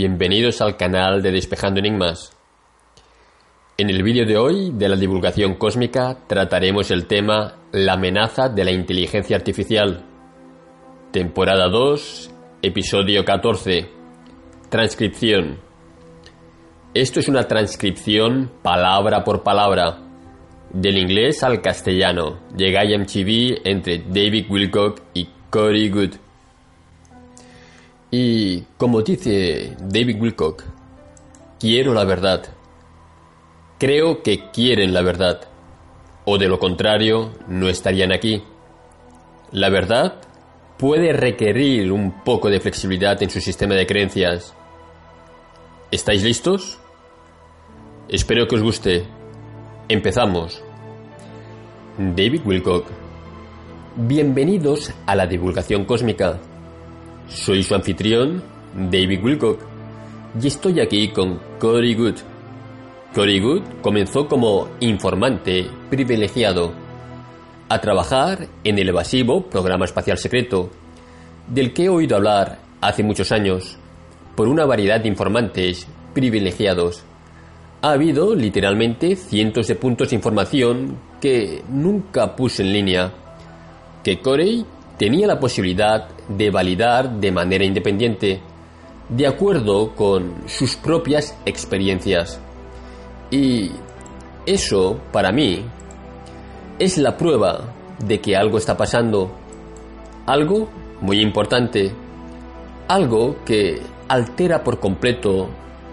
bienvenidos al canal de Despejando Enigmas. En el vídeo de hoy de la divulgación cósmica trataremos el tema La amenaza de la inteligencia artificial. Temporada 2, episodio 14. Transcripción. Esto es una transcripción palabra por palabra del inglés al castellano de MTV entre David Wilcock y Cory Good. Y como dice David Wilcock, quiero la verdad. Creo que quieren la verdad. O de lo contrario, no estarían aquí. La verdad puede requerir un poco de flexibilidad en su sistema de creencias. ¿Estáis listos? Espero que os guste. Empezamos. David Wilcock. Bienvenidos a la divulgación cósmica. Soy su anfitrión, David Wilcock, y estoy aquí con Cory Good. Cory Good comenzó como informante privilegiado a trabajar en el evasivo programa espacial secreto, del que he oído hablar hace muchos años, por una variedad de informantes privilegiados. Ha habido literalmente cientos de puntos de información que nunca puse en línea, que Corey tenía la posibilidad de validar de manera independiente, de acuerdo con sus propias experiencias. Y eso, para mí, es la prueba de que algo está pasando. Algo muy importante. Algo que altera por completo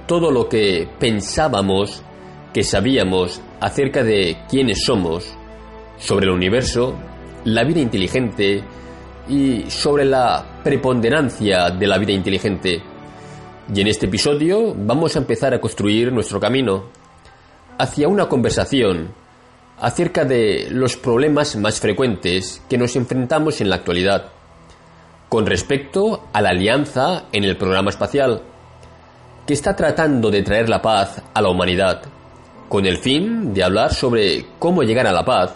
todo lo que pensábamos que sabíamos acerca de quiénes somos, sobre el universo, la vida inteligente y sobre la preponderancia de la vida inteligente. Y en este episodio vamos a empezar a construir nuestro camino hacia una conversación acerca de los problemas más frecuentes que nos enfrentamos en la actualidad con respecto a la alianza en el programa espacial, que está tratando de traer la paz a la humanidad. Con el fin de hablar sobre cómo llegar a la paz,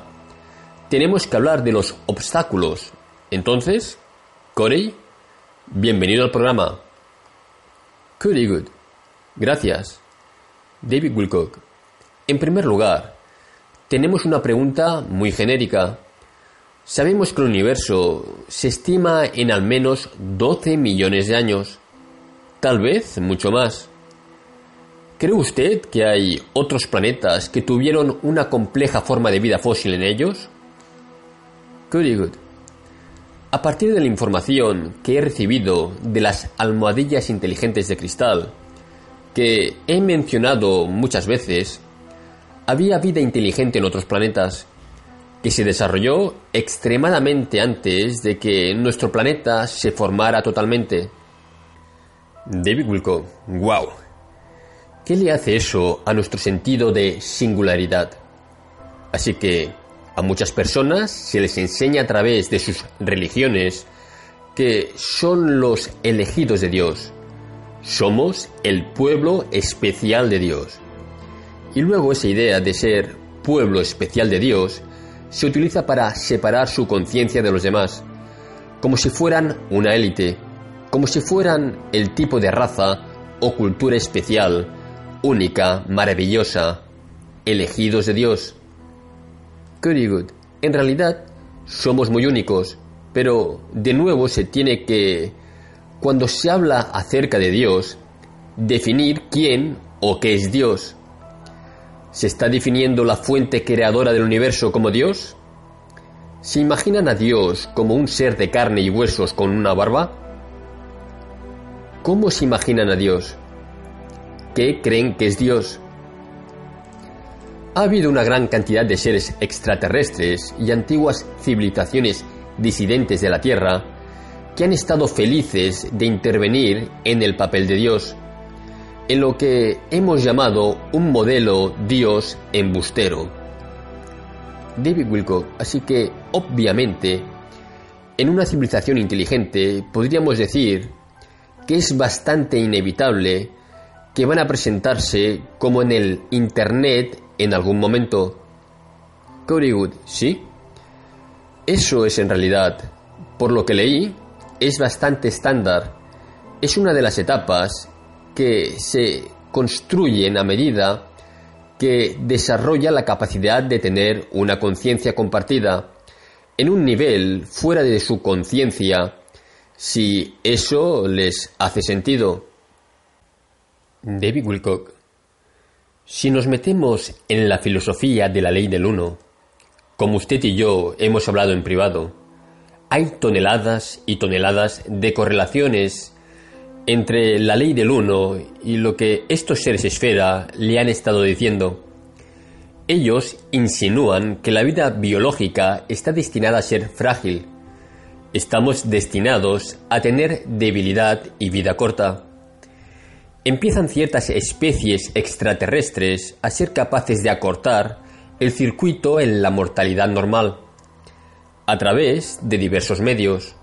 tenemos que hablar de los obstáculos entonces, Corey, bienvenido al programa. Very good. Gracias. David Wilcock. En primer lugar, tenemos una pregunta muy genérica. Sabemos que el universo se estima en al menos 12 millones de años, tal vez mucho más. ¿Cree usted que hay otros planetas que tuvieron una compleja forma de vida fósil en ellos? Very good. A partir de la información que he recibido de las almohadillas inteligentes de cristal, que he mencionado muchas veces, había vida inteligente en otros planetas, que se desarrolló extremadamente antes de que nuestro planeta se formara totalmente. David Wilco, wow. ¿Qué le hace eso a nuestro sentido de singularidad? Así que a muchas personas se les enseña a través de sus religiones que son los elegidos de Dios. Somos el pueblo especial de Dios. Y luego esa idea de ser pueblo especial de Dios se utiliza para separar su conciencia de los demás, como si fueran una élite, como si fueran el tipo de raza o cultura especial, única, maravillosa, elegidos de Dios. Very good. En realidad, somos muy únicos, pero de nuevo se tiene que, cuando se habla acerca de Dios, definir quién o qué es Dios. ¿Se está definiendo la fuente creadora del universo como Dios? ¿Se imaginan a Dios como un ser de carne y huesos con una barba? ¿Cómo se imaginan a Dios? ¿Qué creen que es Dios? Ha habido una gran cantidad de seres extraterrestres y antiguas civilizaciones disidentes de la Tierra que han estado felices de intervenir en el papel de Dios, en lo que hemos llamado un modelo Dios embustero. David Wilcock, así que obviamente, en una civilización inteligente podríamos decir que es bastante inevitable que van a presentarse como en el Internet en algún momento. Good, ¿sí? Eso es en realidad, por lo que leí, es bastante estándar es una de las etapas que se construyen a medida que desarrolla la capacidad de tener una conciencia compartida en un nivel fuera de su conciencia, si eso les hace sentido. David Wilcock. Si nos metemos en la filosofía de la ley del uno, como usted y yo hemos hablado en privado, hay toneladas y toneladas de correlaciones entre la ley del uno y lo que estos seres esfera le han estado diciendo. Ellos insinúan que la vida biológica está destinada a ser frágil. Estamos destinados a tener debilidad y vida corta. Empiezan ciertas especies extraterrestres a ser capaces de acortar el circuito en la mortalidad normal, a través de diversos medios,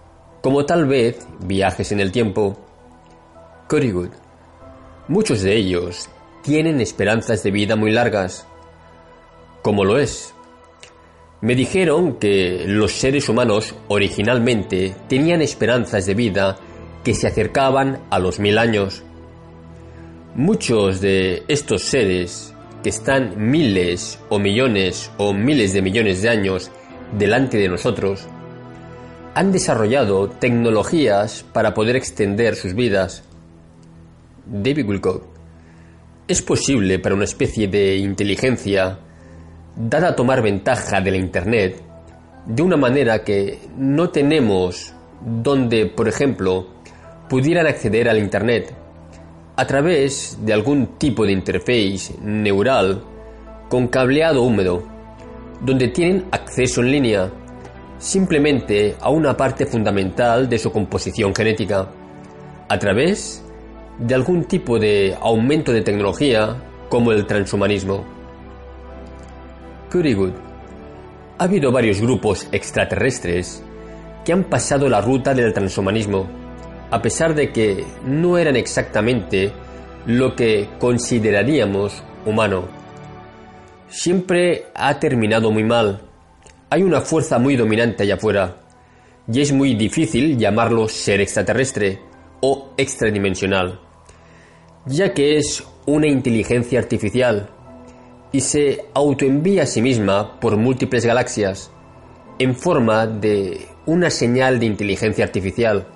como tal vez viajes en el tiempo, Good. Muchos de ellos tienen esperanzas de vida muy largas, como lo es. Me dijeron que los seres humanos originalmente tenían esperanzas de vida que se acercaban a los mil años. Muchos de estos seres, que están miles o millones o miles de millones de años delante de nosotros, han desarrollado tecnologías para poder extender sus vidas David Wilcock. ¿Es posible para una especie de inteligencia, dada a tomar ventaja de la Internet, de una manera que no tenemos donde, por ejemplo, pudieran acceder al Internet a través de algún tipo de interface neural con cableado húmedo, donde tienen acceso en línea simplemente a una parte fundamental de su composición genética, a través de algún tipo de aumento de tecnología como el transhumanismo. Good. Ha habido varios grupos extraterrestres que han pasado la ruta del transhumanismo, a pesar de que no eran exactamente lo que consideraríamos humano. Siempre ha terminado muy mal. Hay una fuerza muy dominante allá afuera, y es muy difícil llamarlo ser extraterrestre o extradimensional ya que es una inteligencia artificial y se autoenvía a sí misma por múltiples galaxias en forma de una señal de inteligencia artificial.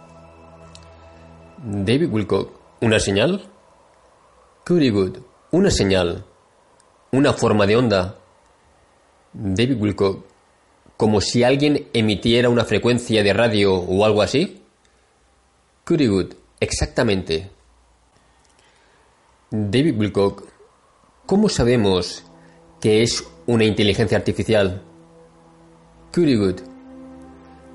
David Wilcock, ¿una señal? Good, una señal, una forma de onda. David Wilcock, como si alguien emitiera una frecuencia de radio o algo así. Good, exactamente. David Wilcock, ¿cómo sabemos que es una inteligencia artificial? Good.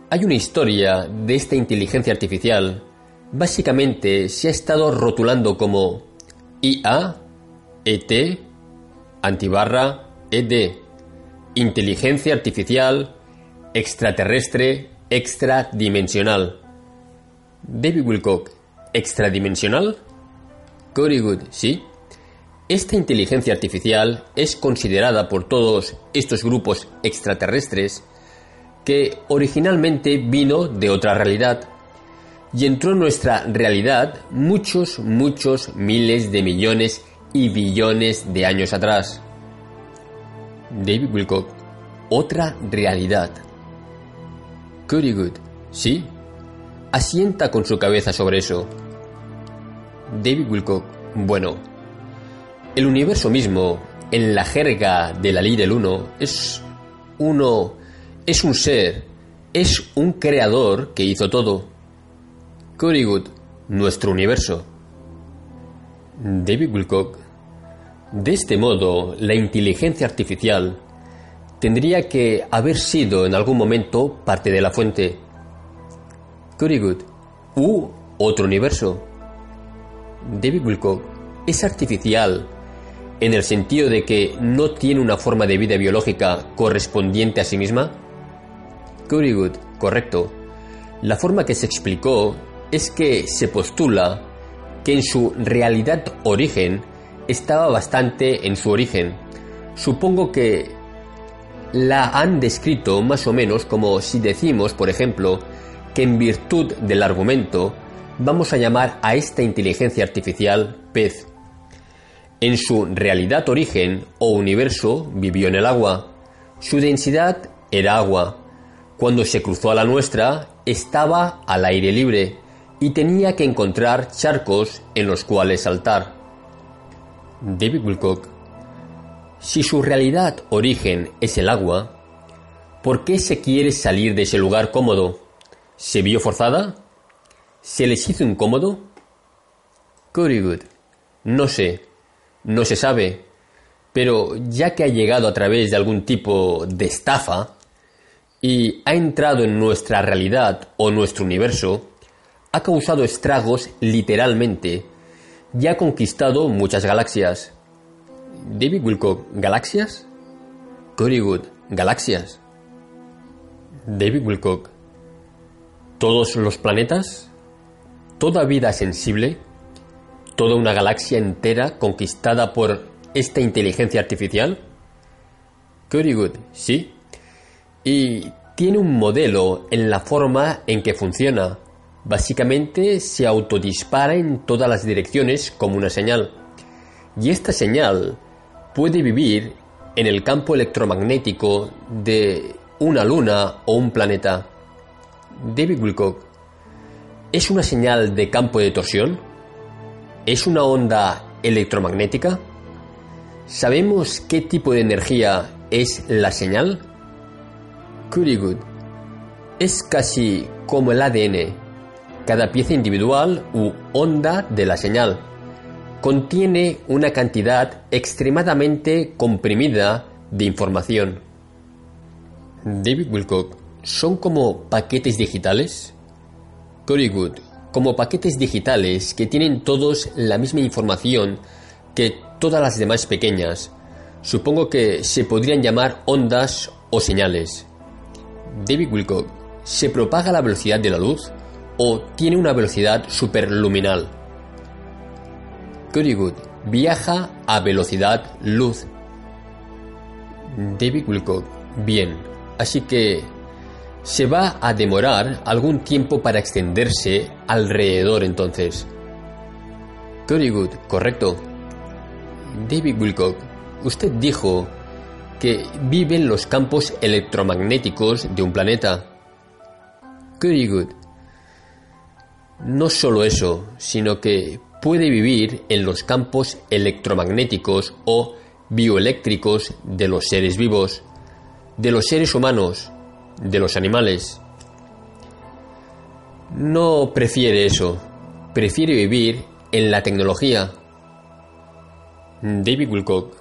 Hay una historia de esta inteligencia artificial. Básicamente se ha estado rotulando como IA, ET, antibarra, ED, inteligencia artificial, extraterrestre, extradimensional. David Wilcock, ¿extradimensional? Good, ¿sí? Esta inteligencia artificial es considerada por todos estos grupos extraterrestres que originalmente vino de otra realidad y entró en nuestra realidad muchos, muchos miles de millones y billones de años atrás. David Wilcock, otra realidad. Good, ¿sí? Asienta con su cabeza sobre eso. David Wilcock, bueno, el universo mismo, en la jerga de la ley del uno, es uno, es un ser, es un creador que hizo todo. Good, nuestro universo. David Wilcock, de este modo, la inteligencia artificial tendría que haber sido en algún momento parte de la fuente. Good, u otro universo. David Wilcock es artificial en el sentido de que no tiene una forma de vida biológica correspondiente a sí misma? Good, correcto. La forma que se explicó es que se postula que en su realidad origen estaba bastante en su origen. Supongo que la han descrito más o menos como si decimos, por ejemplo, que en virtud del argumento vamos a llamar a esta inteligencia artificial pez. En su realidad origen o universo vivió en el agua. Su densidad era agua. Cuando se cruzó a la nuestra, estaba al aire libre y tenía que encontrar charcos en los cuales saltar. David Wilcock. Si su realidad origen es el agua, ¿por qué se quiere salir de ese lugar cómodo? ¿Se vio forzada? ¿Se les hizo incómodo? Good. No sé, no se sabe, pero ya que ha llegado a través de algún tipo de estafa y ha entrado en nuestra realidad o nuestro universo, ha causado estragos literalmente y ha conquistado muchas galaxias. David Wilcock, ¿galaxias? Very good, galaxias. David Wilcock, ¿todos los planetas? ¿Toda vida sensible? ¿Toda una galaxia entera conquistada por esta inteligencia artificial? Very good, sí. Y tiene un modelo en la forma en que funciona Básicamente se autodispara en todas las direcciones como una señal. Y esta señal puede vivir en el campo electromagnético de una luna o un planeta. David Wilcock, ¿es una señal de campo de torsión? ¿Es una onda electromagnética? ¿Sabemos qué tipo de energía es la señal? Curry Good. Es casi como el ADN cada pieza individual u onda de la señal contiene una cantidad extremadamente comprimida de información. David Wilcock, ¿son como paquetes digitales? Cory Good, como paquetes digitales que tienen todos la misma información que todas las demás pequeñas. Supongo que se podrían llamar ondas o señales. David Wilcock, ¿se propaga la velocidad de la luz? O tiene una velocidad superluminal. Good viaja a velocidad luz. David Wilcock, bien, así que se va a demorar algún tiempo para extenderse alrededor entonces. Good, correcto. David Wilcock, usted dijo que vive en los campos electromagnéticos de un planeta. Good, no solo eso, sino que puede vivir en los campos electromagnéticos o bioeléctricos de los seres vivos, de los seres humanos, de los animales. No prefiere eso, prefiere vivir en la tecnología. David Wilcock.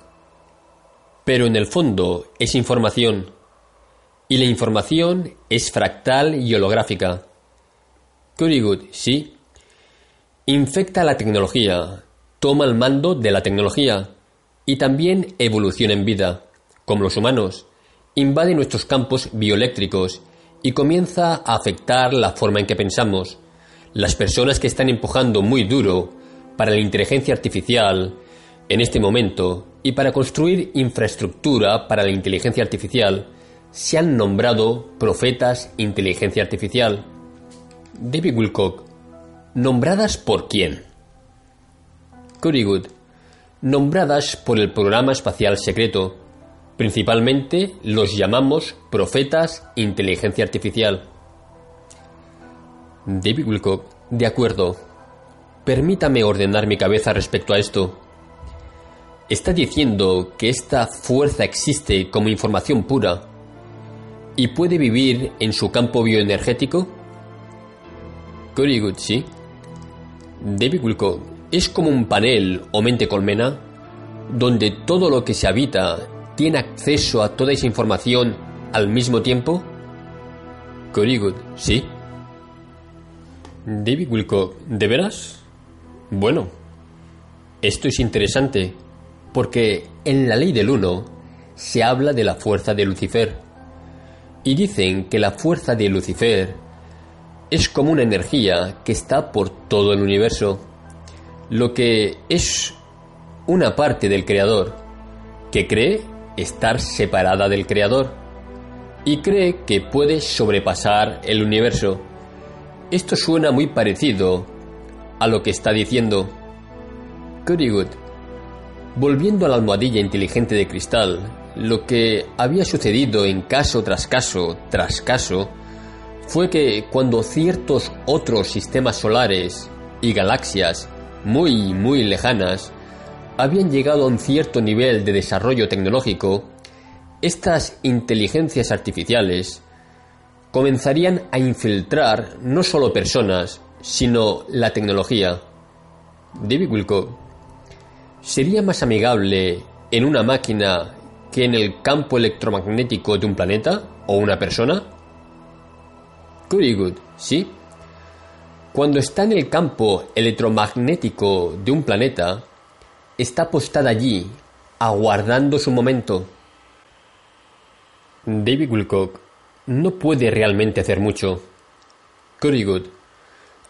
Pero en el fondo es información, y la información es fractal y holográfica. Good, sí. Infecta la tecnología, toma el mando de la tecnología y también evoluciona en vida, como los humanos, invade nuestros campos bioeléctricos y comienza a afectar la forma en que pensamos. Las personas que están empujando muy duro para la inteligencia artificial en este momento y para construir infraestructura para la inteligencia artificial se han nombrado profetas inteligencia artificial. David Wilcock. ¿Nombradas por quién? Good. Nombradas por el programa espacial secreto. Principalmente los llamamos profetas inteligencia artificial. David Wilcock. De acuerdo. Permítame ordenar mi cabeza respecto a esto. ¿Está diciendo que esta fuerza existe como información pura y puede vivir en su campo bioenergético? Sí. David Wilcock es como un panel o mente colmena donde todo lo que se habita tiene acceso a toda esa información al mismo tiempo. Good, sí. David Wilcock, ¿de veras? Bueno, esto es interesante porque en la ley del uno se habla de la fuerza de Lucifer y dicen que la fuerza de Lucifer es como una energía que está por todo el universo, lo que es una parte del Creador, que cree estar separada del Creador y cree que puede sobrepasar el universo. Esto suena muy parecido a lo que está diciendo. Good. Volviendo a la almohadilla inteligente de cristal, lo que había sucedido en caso tras caso tras caso fue que cuando ciertos otros sistemas solares y galaxias muy muy lejanas habían llegado a un cierto nivel de desarrollo tecnológico, estas inteligencias artificiales comenzarían a infiltrar no solo personas, sino la tecnología. David Wilcock sería más amigable en una máquina que en el campo electromagnético de un planeta o una persona? Very good, ¿sí? Cuando está en el campo electromagnético de un planeta, está postada allí, aguardando su momento. David Wilcock no puede realmente hacer mucho. Very good.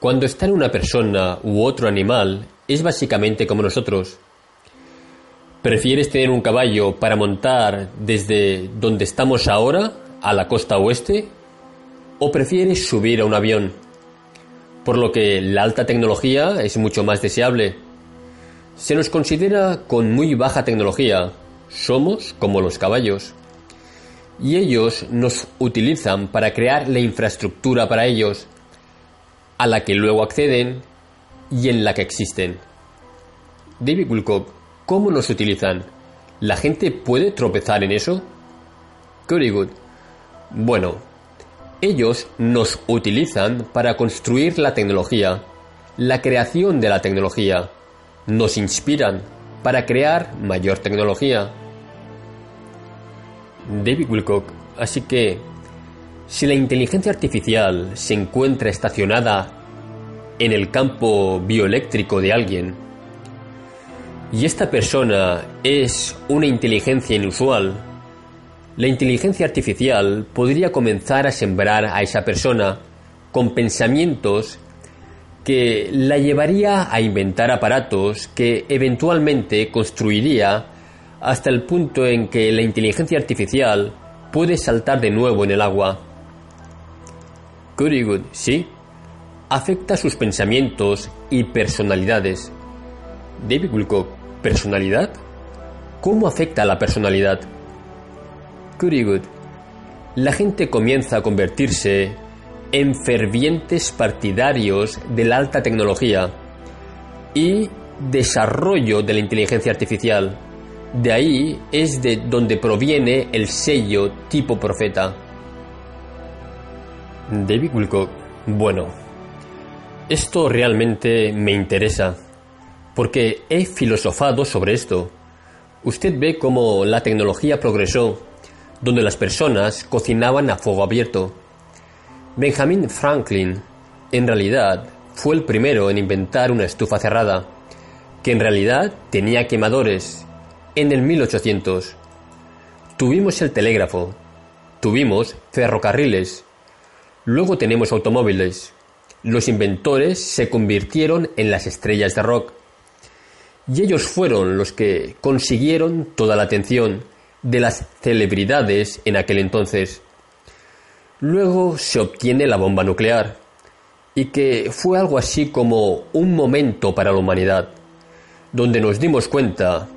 Cuando está en una persona u otro animal, es básicamente como nosotros. ¿Prefieres tener un caballo para montar desde donde estamos ahora, a la costa oeste? ¿O prefieres subir a un avión? Por lo que la alta tecnología es mucho más deseable. Se nos considera con muy baja tecnología. Somos como los caballos. Y ellos nos utilizan para crear la infraestructura para ellos, a la que luego acceden y en la que existen. David Wilcock, ¿cómo nos utilizan? ¿La gente puede tropezar en eso? Very. Bueno, ellos nos utilizan para construir la tecnología, la creación de la tecnología. Nos inspiran para crear mayor tecnología. David Wilcock, así que si la inteligencia artificial se encuentra estacionada en el campo bioeléctrico de alguien, y esta persona es una inteligencia inusual, la inteligencia artificial podría comenzar a sembrar a esa persona con pensamientos que la llevaría a inventar aparatos que eventualmente construiría hasta el punto en que la inteligencia artificial puede saltar de nuevo en el agua. Good, ¿sí? Afecta sus pensamientos y personalidades. David Wilcock, ¿personalidad? ¿Cómo afecta a la personalidad? Good. La gente comienza a convertirse en fervientes partidarios de la alta tecnología y desarrollo de la inteligencia artificial. De ahí es de donde proviene el sello tipo profeta. David Wilcock, bueno, esto realmente me interesa, porque he filosofado sobre esto. Usted ve cómo la tecnología progresó, donde las personas cocinaban a fuego abierto. Benjamin Franklin, en realidad, fue el primero en inventar una estufa cerrada, que en realidad tenía quemadores, en el 1800. Tuvimos el telégrafo, tuvimos ferrocarriles, Luego tenemos automóviles. Los inventores se convirtieron en las estrellas de rock. Y ellos fueron los que consiguieron toda la atención de las celebridades en aquel entonces. Luego se obtiene la bomba nuclear, y que fue algo así como un momento para la humanidad, donde nos dimos cuenta...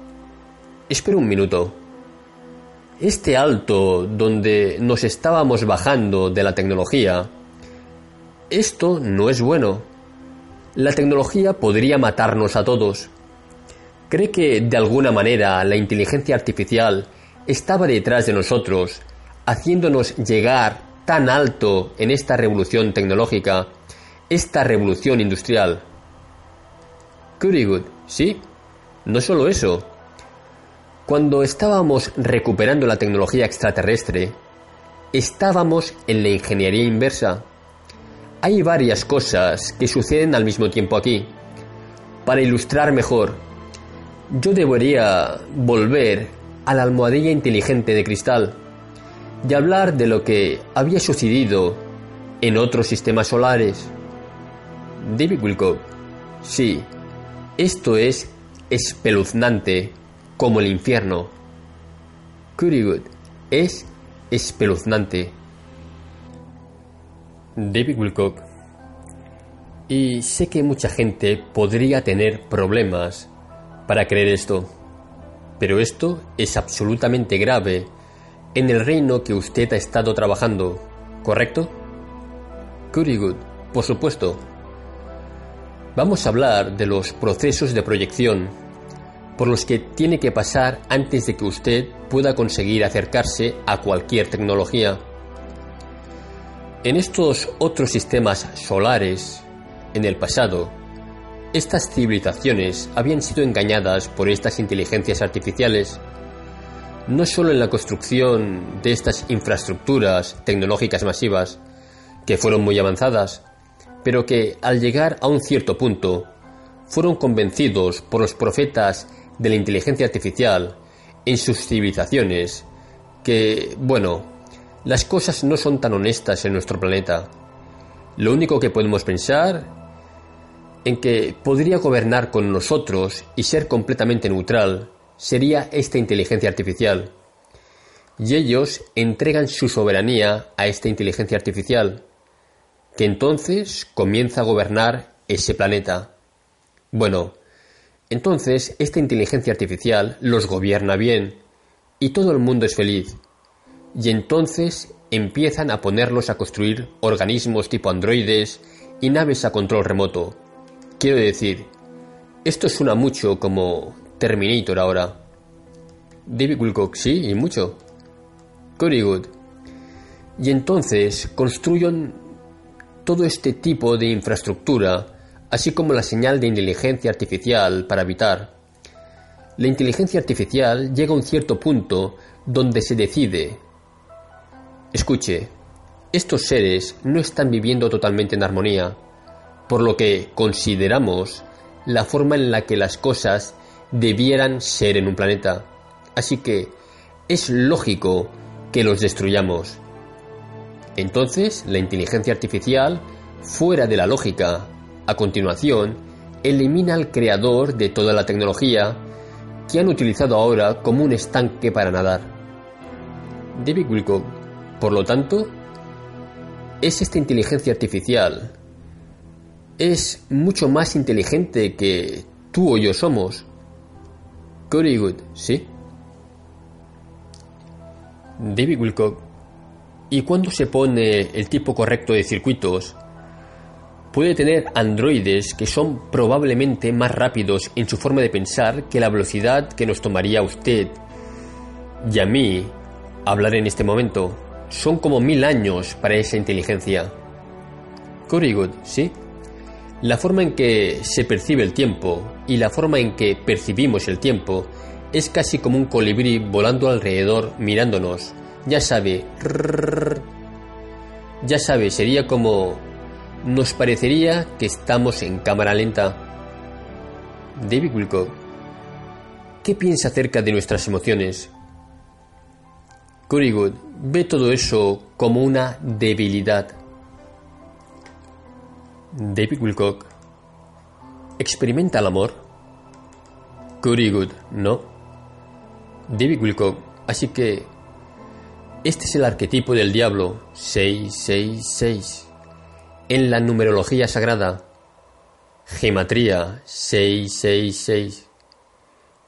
Espera un minuto. Este alto donde nos estábamos bajando de la tecnología, esto no es bueno. La tecnología podría matarnos a todos. ¿Cree que de alguna manera la inteligencia artificial estaba detrás de nosotros, haciéndonos llegar tan alto en esta revolución tecnológica, esta revolución industrial? Very good, ¿sí? No solo eso, cuando estábamos recuperando la tecnología extraterrestre, estábamos en la ingeniería inversa. Hay varias cosas que suceden al mismo tiempo aquí. Para ilustrar mejor, yo debería volver a la almohadilla inteligente de cristal y hablar de lo que había sucedido en otros sistemas solares. David Wilcock, sí, esto es espeluznante como el infierno. Good es espeluznante. David Wilcock. Y sé que mucha gente podría tener problemas para creer esto, pero esto es absolutamente grave en el reino que usted ha estado trabajando, ¿correcto? Very good, por supuesto. Vamos a hablar de los procesos de proyección por los que tiene que pasar antes de que usted pueda conseguir acercarse a cualquier tecnología. En estos otros sistemas solares, en el pasado, estas civilizaciones habían sido engañadas por estas inteligencias artificiales, no solo en la construcción de estas infraestructuras tecnológicas masivas, que fueron muy avanzadas, pero que al llegar a un cierto punto fueron convencidos por los profetas de la inteligencia artificial en sus civilizaciones que, bueno, las cosas no son tan honestas en nuestro planeta. Lo único que podemos pensar en que podría gobernar con nosotros y ser completamente neutral sería esta inteligencia artificial. Y ellos entregan su soberanía a esta inteligencia artificial, que entonces comienza a gobernar ese planeta. Bueno, entonces esta inteligencia artificial los gobierna bien y todo el mundo es feliz. Y entonces empiezan a ponerlos a construir organismos tipo androides y naves a control remoto Quiero decir, esto suena mucho como Terminator ahora. David Wilcock, sí, y mucho. Very good. Y entonces construyen todo este tipo de infraestructura, así como la señal de inteligencia artificial para habitar. La inteligencia artificial llega a un cierto punto donde se decide, escuche, estos seres no están viviendo totalmente en armonía por lo que consideramos la forma en la que las cosas debieran ser en un planeta. Así que es lógico que los destruyamos. Entonces, la inteligencia artificial, fuera de la lógica, a continuación, elimina al creador de toda la tecnología que han utilizado ahora como un estanque para nadar. David Wilcock, por lo tanto, es esta inteligencia artificial es mucho más inteligente que tú o yo somos. Very good, ¿sí? David Wilcock. ¿Y cuando se pone el tipo correcto de circuitos? Puede tener androides que son probablemente más rápidos en su forma de pensar que la velocidad que nos tomaría a usted y a mí hablar en este momento. Son como mil años para esa inteligencia. Very good, ¿sí? La forma en que se percibe el tiempo y la forma en que percibimos el tiempo es casi como un colibrí volando alrededor mirándonos. Ya sabe, ya sabe, sería como nos parecería que estamos en cámara lenta. David Wilcock, ¿qué piensa acerca de nuestras emociones? Good ve todo eso como una debilidad David Wilcock experimenta el amor. Curry Good, ¿no? David Wilcock, así que este es el arquetipo del diablo 666 en la numerología sagrada. Gematría 666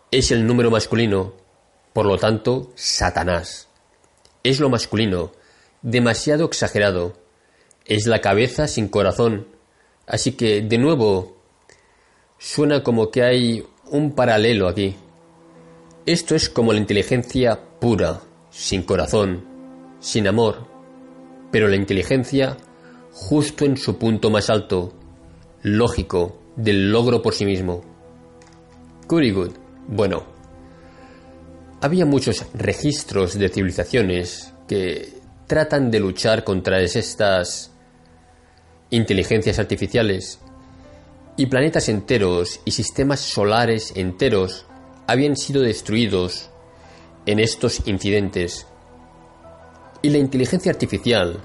es el número masculino, por lo tanto, Satanás. Es lo masculino, demasiado exagerado. Es la cabeza sin corazón Así que, de nuevo, suena como que hay un paralelo aquí. Esto es como la inteligencia pura, sin corazón, sin amor, pero la inteligencia justo en su punto más alto, lógico, del logro por sí mismo. Good. Bueno, había muchos registros de civilizaciones que tratan de luchar contra estas inteligencias artificiales y planetas enteros y sistemas solares enteros habían sido destruidos en estos incidentes. Y la inteligencia artificial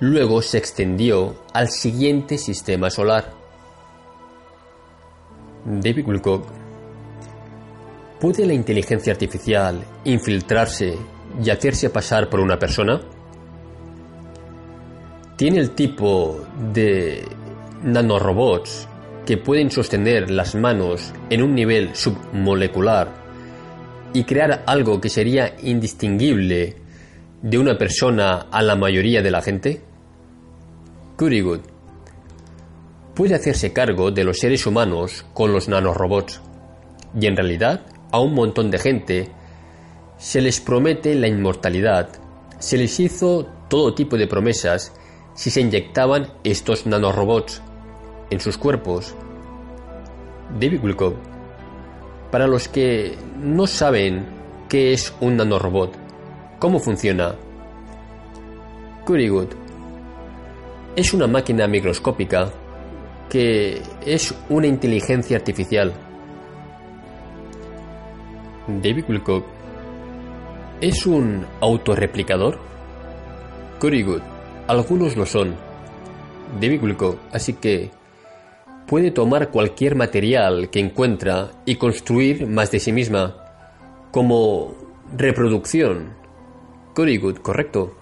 luego se extendió al siguiente sistema solar. David Wilcock, ¿puede la inteligencia artificial infiltrarse y hacerse pasar por una persona? Tiene el tipo de nanorobots que pueden sostener las manos en un nivel submolecular y crear algo que sería indistinguible de una persona a la mayoría de la gente? Good puede hacerse cargo de los seres humanos con los nanorobots y en realidad a un montón de gente se les promete la inmortalidad, se les hizo todo tipo de promesas si se inyectaban estos nanorobots en sus cuerpos. David Wilcock, para los que no saben qué es un nanorobot, ¿cómo funciona? Good. Es una máquina microscópica que es una inteligencia artificial. David Wilcock ¿Es un autorreplicador? Good. Algunos lo son. David Wilcock, así que puede tomar cualquier material que encuentra y construir más de sí misma, como reproducción. Good, correcto.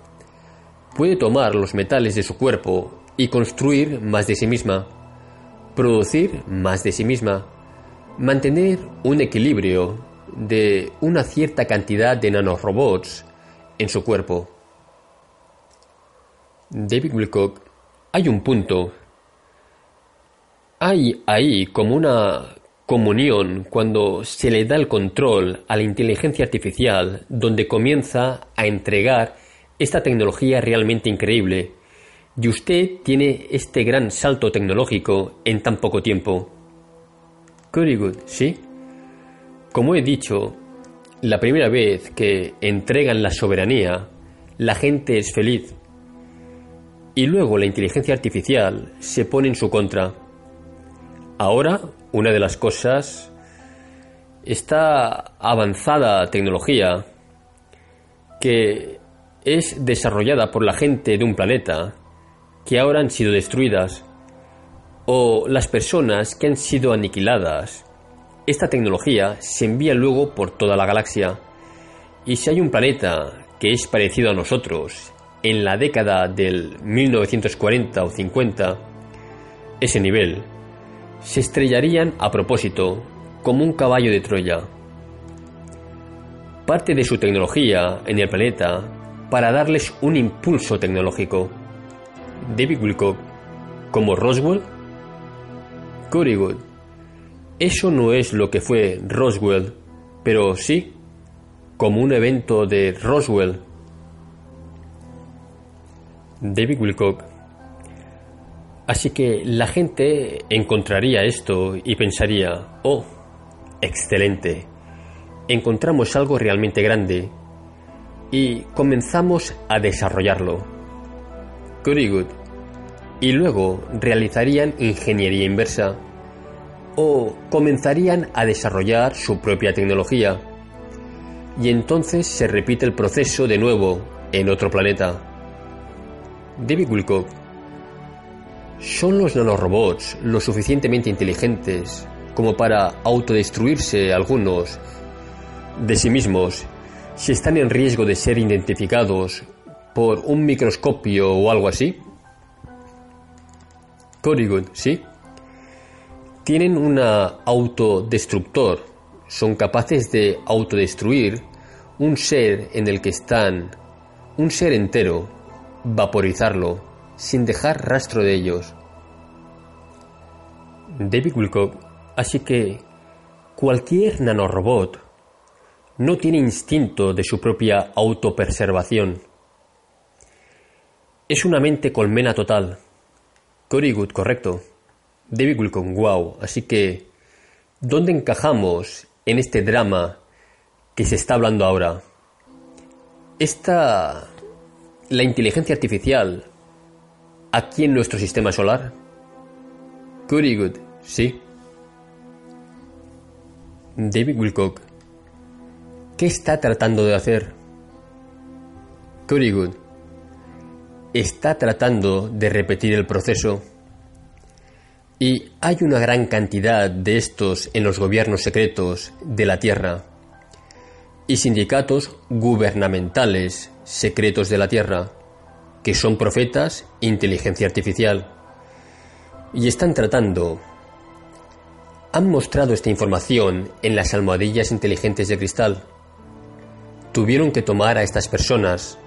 Puede tomar los metales de su cuerpo y construir más de sí misma, producir más de sí misma, mantener un equilibrio de una cierta cantidad de nanorobots en su cuerpo. David Wilcock, hay un punto. Hay ahí como una comunión cuando se le da el control a la inteligencia artificial donde comienza a entregar esta tecnología realmente increíble y usted tiene este gran salto tecnológico en tan poco tiempo. Very good, ¿sí? Como he dicho, la primera vez que entregan la soberanía, la gente es feliz. Y luego la inteligencia artificial se pone en su contra. Ahora, una de las cosas, esta avanzada tecnología que es desarrollada por la gente de un planeta que ahora han sido destruidas, o las personas que han sido aniquiladas esta tecnología se envía luego por toda la galaxia. Y si hay un planeta que es parecido a nosotros en la década del 1940 o 50, ese nivel, se estrellarían a propósito, como un caballo de Troya. Parte de su tecnología en el planeta para darles un impulso tecnológico. David Wilcock, como Roswell, Good. Eso no es lo que fue Roswell, pero sí como un evento de Roswell. David Wilcock. Así que la gente encontraría esto y pensaría, oh, excelente, encontramos algo realmente grande y comenzamos a desarrollarlo. Very good. Y luego realizarían ingeniería inversa o comenzarían a desarrollar su propia tecnología. Y entonces se repite el proceso de nuevo en otro planeta. David Wilcock. ¿Son los nanorobots lo suficientemente inteligentes como para autodestruirse algunos de sí mismos si están en riesgo de ser identificados por un microscopio o algo así? Good, ¿sí? tienen un autodestructor, son capaces de autodestruir un ser en el que están, un ser entero, vaporizarlo, sin dejar rastro de ellos. David Wilcock, así que cualquier nanorobot no tiene instinto de su propia autopreservación. Es una mente colmena total. Cory correcto. David Wilcon, wow. Así que, ¿dónde encajamos en este drama que se está hablando ahora? ¿Está la inteligencia artificial aquí en nuestro sistema solar? Very good, sí. David Wilcock, ¿qué está tratando de hacer? Very good. Está tratando de repetir el proceso y hay una gran cantidad de estos en los gobiernos secretos de la Tierra y sindicatos gubernamentales secretos de la Tierra, que son profetas inteligencia artificial. y están tratando. Han mostrado esta información en las almohadillas inteligentes de cristal. Tuvieron que tomar a estas personas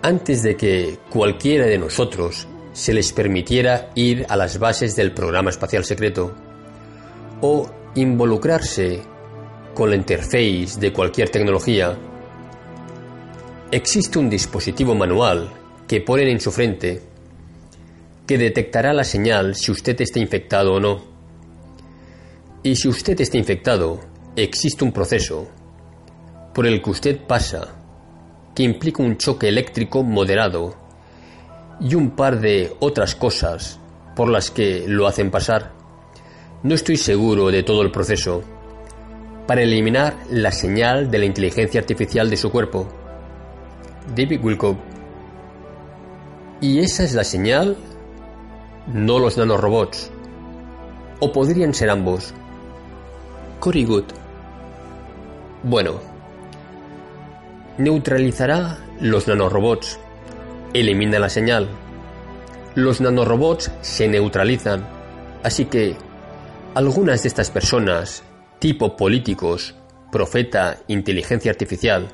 antes de que cualquiera de nosotros se les permitiera ir a las bases del programa espacial secreto o involucrarse con la interface de cualquier tecnología, existe un dispositivo manual que ponen en su frente que detectará la señal si usted está infectado o no. Y si usted está infectado, existe un proceso por el que usted pasa que implica un choque eléctrico moderado y un par de otras cosas por las que lo hacen pasar. No estoy seguro de todo el proceso para eliminar la señal de la inteligencia artificial de su cuerpo. David Wilcock. ¿Y esa es la señal? No los nanorobots. ¿O podrían ser ambos? Cory Good. Bueno, neutralizará los nanorobots, elimina la señal. Los nanorobots se neutralizan, así que algunas de estas personas, tipo políticos, profeta, inteligencia artificial,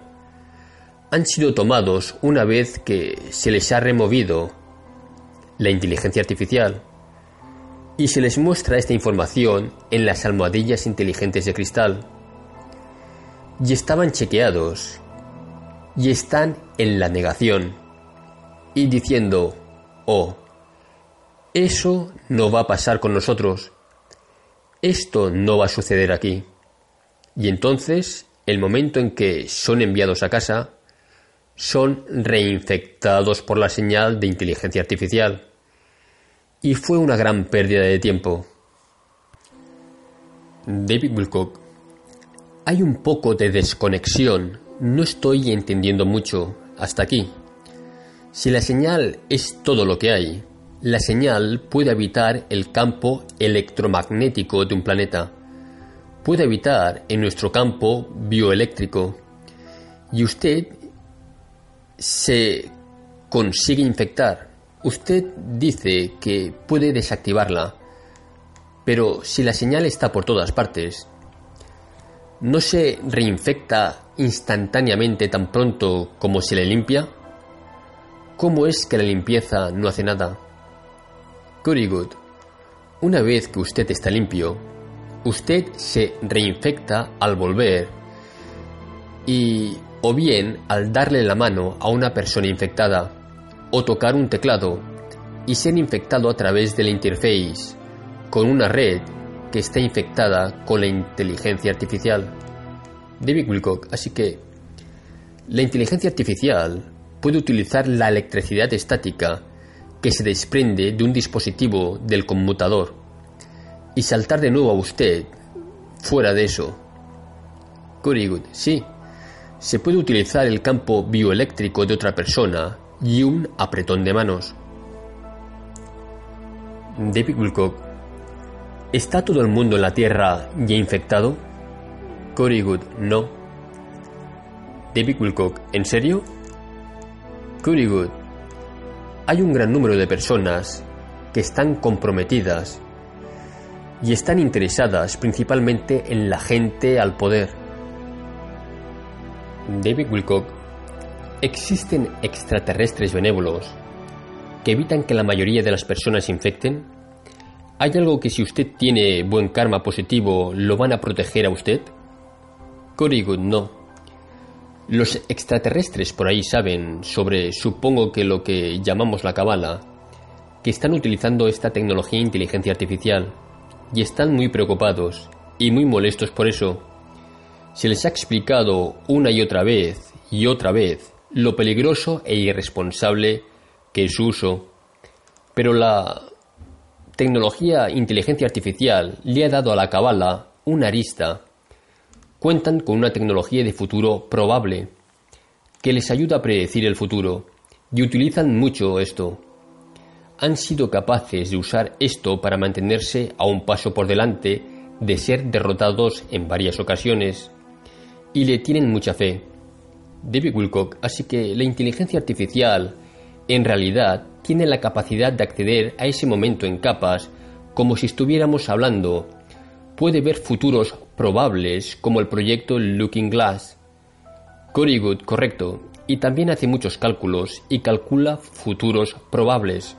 han sido tomados una vez que se les ha removido la inteligencia artificial y se les muestra esta información en las almohadillas inteligentes de cristal. Y estaban chequeados y están en la negación y diciendo, oh, eso no va a pasar con nosotros, esto no va a suceder aquí. Y entonces, el momento en que son enviados a casa, son reinfectados por la señal de inteligencia artificial. Y fue una gran pérdida de tiempo. David Wilcock, hay un poco de desconexión no estoy entendiendo mucho hasta aquí. Si la señal es todo lo que hay, la señal puede habitar el campo electromagnético de un planeta, puede habitar en nuestro campo bioeléctrico, y usted se consigue infectar. Usted dice que puede desactivarla, pero si la señal está por todas partes, ¿no se reinfecta instantáneamente tan pronto como se le limpia? ¿Cómo es que la limpieza no hace nada? Very good. Una vez que usted está limpio, usted se reinfecta al volver y o bien al darle la mano a una persona infectada o tocar un teclado y ser infectado a través de la interface con una red que está infectada con la inteligencia artificial. David Wilcock, así que la inteligencia artificial puede utilizar la electricidad estática que se desprende de un dispositivo del conmutador y saltar de nuevo a usted fuera de eso. Very good, sí. Se puede utilizar el campo bioeléctrico de otra persona y un apretón de manos. David Wilcock, ¿está todo el mundo en la Tierra ya infectado? Cory Good, no. David Wilcock, ¿en serio? Cory Good, hay un gran número de personas que están comprometidas y están interesadas principalmente en la gente al poder. David Wilcock, ¿existen extraterrestres benévolos que evitan que la mayoría de las personas se infecten? ¿Hay algo que si usted tiene buen karma positivo lo van a proteger a usted? Good, no. Los extraterrestres por ahí saben sobre, supongo que lo que llamamos la cabala, que están utilizando esta tecnología de inteligencia artificial y están muy preocupados y muy molestos por eso. Se les ha explicado una y otra vez y otra vez lo peligroso e irresponsable que es su uso, pero la tecnología inteligencia artificial le ha dado a la cabala una arista. Cuentan con una tecnología de futuro probable que les ayuda a predecir el futuro y utilizan mucho esto. Han sido capaces de usar esto para mantenerse a un paso por delante de ser derrotados en varias ocasiones y le tienen mucha fe. David Wilcock, así que la inteligencia artificial en realidad tiene la capacidad de acceder a ese momento en capas como si estuviéramos hablando. Puede ver futuros probables como el proyecto Looking Glass. Cory Good, correcto, y también hace muchos cálculos y calcula futuros probables.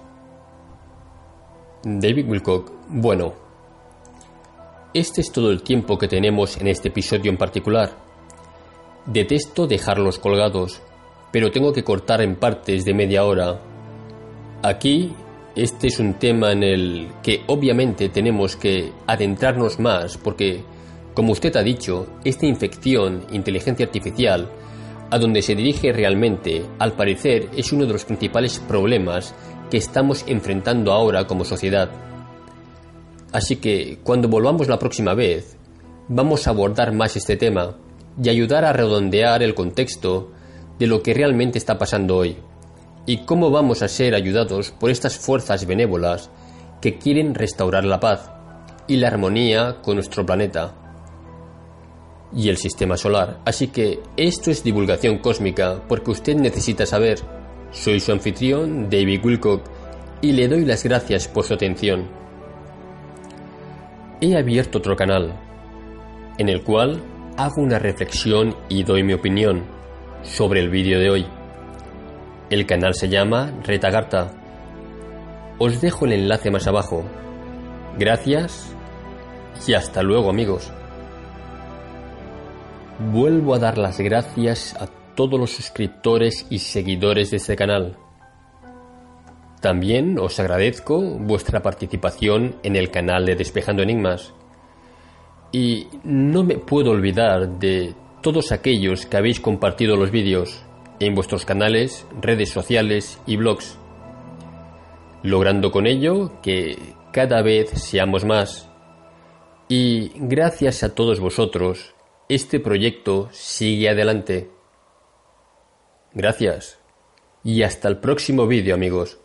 David Wilcock, bueno, este es todo el tiempo que tenemos en este episodio en particular. Detesto dejarlos colgados, pero tengo que cortar en partes de media hora. Aquí, este es un tema en el que obviamente tenemos que adentrarnos más porque, como usted ha dicho, esta infección, inteligencia artificial, a donde se dirige realmente, al parecer, es uno de los principales problemas que estamos enfrentando ahora como sociedad. Así que, cuando volvamos la próxima vez, vamos a abordar más este tema y ayudar a redondear el contexto de lo que realmente está pasando hoy y cómo vamos a ser ayudados por estas fuerzas benévolas que quieren restaurar la paz y la armonía con nuestro planeta y el sistema solar. Así que esto es divulgación cósmica porque usted necesita saber. Soy su anfitrión, David Wilcock, y le doy las gracias por su atención. He abierto otro canal, en el cual hago una reflexión y doy mi opinión sobre el vídeo de hoy. El canal se llama Retagarta. Os dejo el enlace más abajo. Gracias y hasta luego amigos. Vuelvo a dar las gracias a todos los suscriptores y seguidores de este canal. También os agradezco vuestra participación en el canal de Despejando Enigmas. Y no me puedo olvidar de todos aquellos que habéis compartido los vídeos en vuestros canales, redes sociales y blogs, logrando con ello que cada vez seamos más. Y gracias a todos vosotros, este proyecto sigue adelante. Gracias. Y hasta el próximo vídeo amigos.